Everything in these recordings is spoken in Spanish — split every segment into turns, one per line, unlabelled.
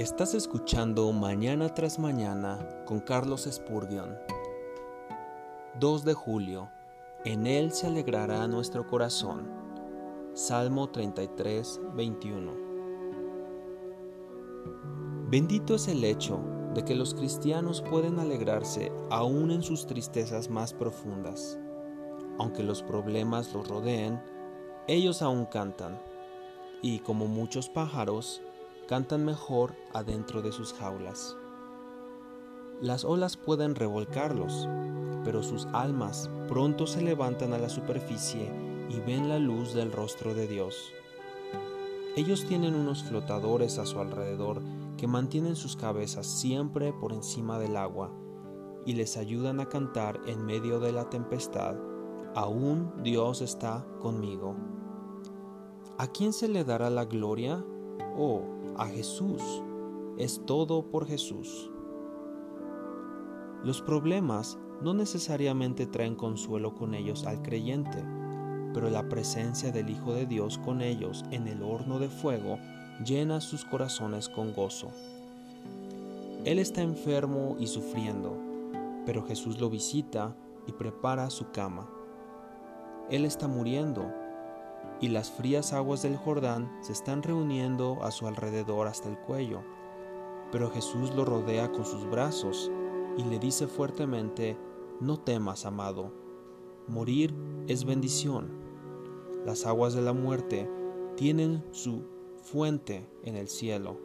Estás escuchando Mañana tras Mañana con Carlos Spurgeon. 2 de julio. En Él se alegrará nuestro corazón. Salmo 33, 21. Bendito es el hecho de que los cristianos pueden alegrarse aún en sus tristezas más profundas. Aunque los problemas los rodeen, ellos aún cantan, y como muchos pájaros, cantan mejor adentro de sus jaulas. Las olas pueden revolcarlos, pero sus almas pronto se levantan a la superficie y ven la luz del rostro de Dios. Ellos tienen unos flotadores a su alrededor que mantienen sus cabezas siempre por encima del agua y les ayudan a cantar en medio de la tempestad, aún Dios está conmigo. ¿A quién se le dará la gloria? Oh, a Jesús. Es todo por Jesús. Los problemas no necesariamente traen consuelo con ellos al creyente, pero la presencia del Hijo de Dios con ellos en el horno de fuego llena sus corazones con gozo. Él está enfermo y sufriendo, pero Jesús lo visita y prepara su cama. Él está muriendo y las frías aguas del Jordán se están reuniendo a su alrededor hasta el cuello. Pero Jesús lo rodea con sus brazos y le dice fuertemente, no temas, amado, morir es bendición. Las aguas de la muerte tienen su fuente en el cielo.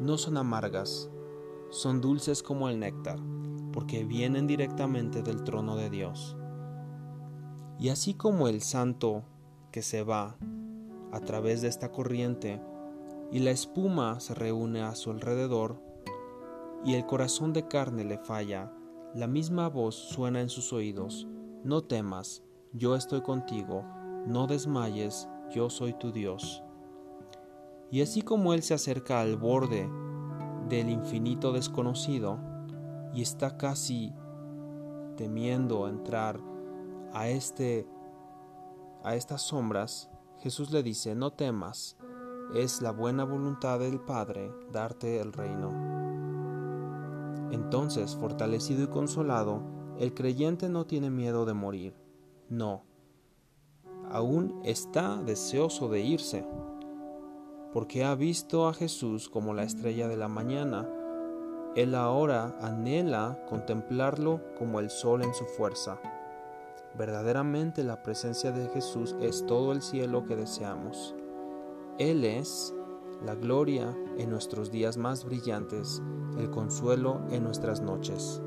No son amargas, son dulces como el néctar, porque vienen directamente del trono de Dios. Y así como el santo que se va a través de esta corriente y la espuma se reúne a su alrededor y el corazón de carne le falla, la misma voz suena en sus oídos, no temas, yo estoy contigo, no desmayes, yo soy tu Dios. Y así como Él se acerca al borde del infinito desconocido y está casi temiendo entrar a este a estas sombras, Jesús le dice, no temas, es la buena voluntad del Padre darte el reino. Entonces, fortalecido y consolado, el creyente no tiene miedo de morir, no, aún está deseoso de irse, porque ha visto a Jesús como la estrella de la mañana, él ahora anhela contemplarlo como el sol en su fuerza. Verdaderamente la presencia de Jesús es todo el cielo que deseamos. Él es la gloria en nuestros días más brillantes, el consuelo en nuestras noches.